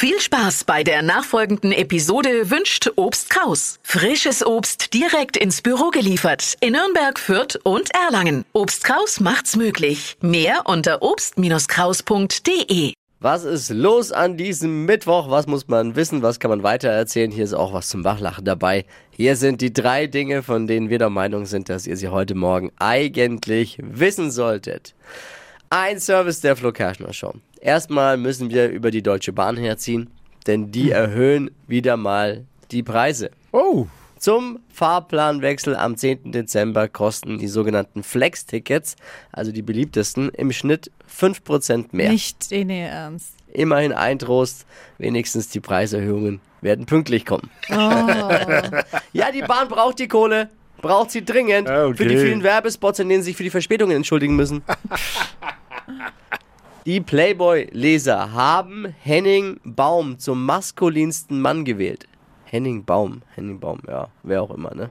Viel Spaß bei der nachfolgenden Episode wünscht Obst Kraus. Frisches Obst direkt ins Büro geliefert in Nürnberg, Fürth und Erlangen. Obst Kraus macht's möglich. Mehr unter obst-kraus.de. Was ist los an diesem Mittwoch? Was muss man wissen? Was kann man weitererzählen? Hier ist auch was zum Wachlachen dabei. Hier sind die drei Dinge, von denen wir der Meinung sind, dass ihr sie heute Morgen eigentlich wissen solltet. Ein Service der Flo Kerschner Show. Erstmal müssen wir über die Deutsche Bahn herziehen, denn die erhöhen wieder mal die Preise. Oh. Zum Fahrplanwechsel am 10. Dezember kosten die sogenannten Flex-Tickets, also die beliebtesten, im Schnitt 5% mehr. Nicht in ihr Ernst. Immerhin ein Trost, wenigstens die Preiserhöhungen werden pünktlich kommen. Oh. Ja, die Bahn braucht die Kohle, braucht sie dringend Okay. für die vielen Werbespots, in denen sie sich für die Verspätungen entschuldigen müssen. Die Playboy-Leser haben Henning Baum zum maskulinsten Mann gewählt. Henning Baum, Henning Baum, ja, wer auch immer, ne?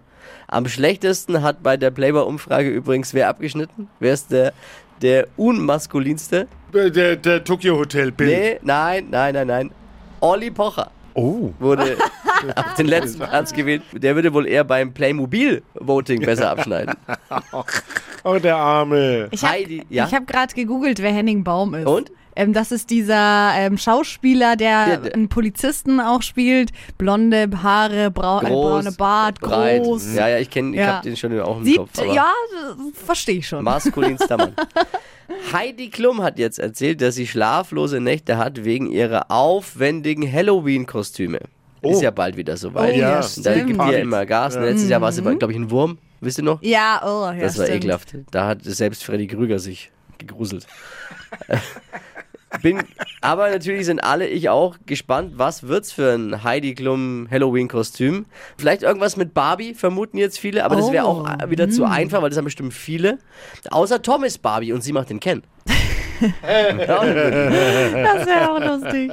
Am schlechtesten hat bei der Playboy-Umfrage übrigens wer abgeschnitten? Wer ist der, der unmaskulinste? Der, der Tokyo Hotel Bill. Nee, nein, nein, nein, nein. Olli Pocher Oh. wurde auf den letzten Platz gewählt. Der würde wohl eher beim Playmobil-Voting besser abschneiden. Oh, der Arme. Ich habe Heidi, ja? ich hab gerade gegoogelt, wer Henning Baum ist. Und? Ähm, das ist dieser ähm, Schauspieler, der Der- der- einen Polizisten auch spielt. Blonde Haare, brau äh, Groß, braune Bart, breit. groß. Ja, ja, ich kenne, ich Ja. hab den schon auch im Sieht, Kopf. Aber ja, verstehe ich schon. Maskulinster Mann. Heidi Klum hat jetzt erzählt, dass sie schlaflose Nächte hat wegen ihrer aufwendigen Halloween-Kostüme. Ist Oh. ja bald wieder soweit. Oh, ja, Ja, da gibt ja immer Gas. Und Letztes Jahr war es, Mhm. glaube ich, ein Wurm. Wisst ihr noch? Ja, oh, ja, Das war stimmt. ekelhaft. Da hat selbst Freddy Krüger sich gegruselt. Bin, aber natürlich sind alle, ich auch, gespannt, was wird's für ein Heidi Klum Halloween-Kostüm. Vielleicht irgendwas mit Barbie, vermuten jetzt viele, aber das wäre Oh, auch äh, wieder zu einfach, weil das haben bestimmt viele. Außer Tom ist Barbie und sie macht den Ken. Ja, auch nicht gut. Das wäre auch lustig.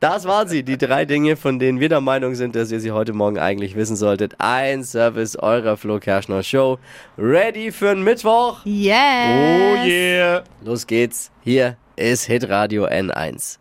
das waren sie, die drei Dinge, von denen wir der Meinung sind, dass ihr sie heute Morgen eigentlich wissen solltet. Ein Service eurer Flo Kerschner Show. Ready für den Mittwoch? Yes. Oh yeah. Los geht's. Hier ist Hitradio N1.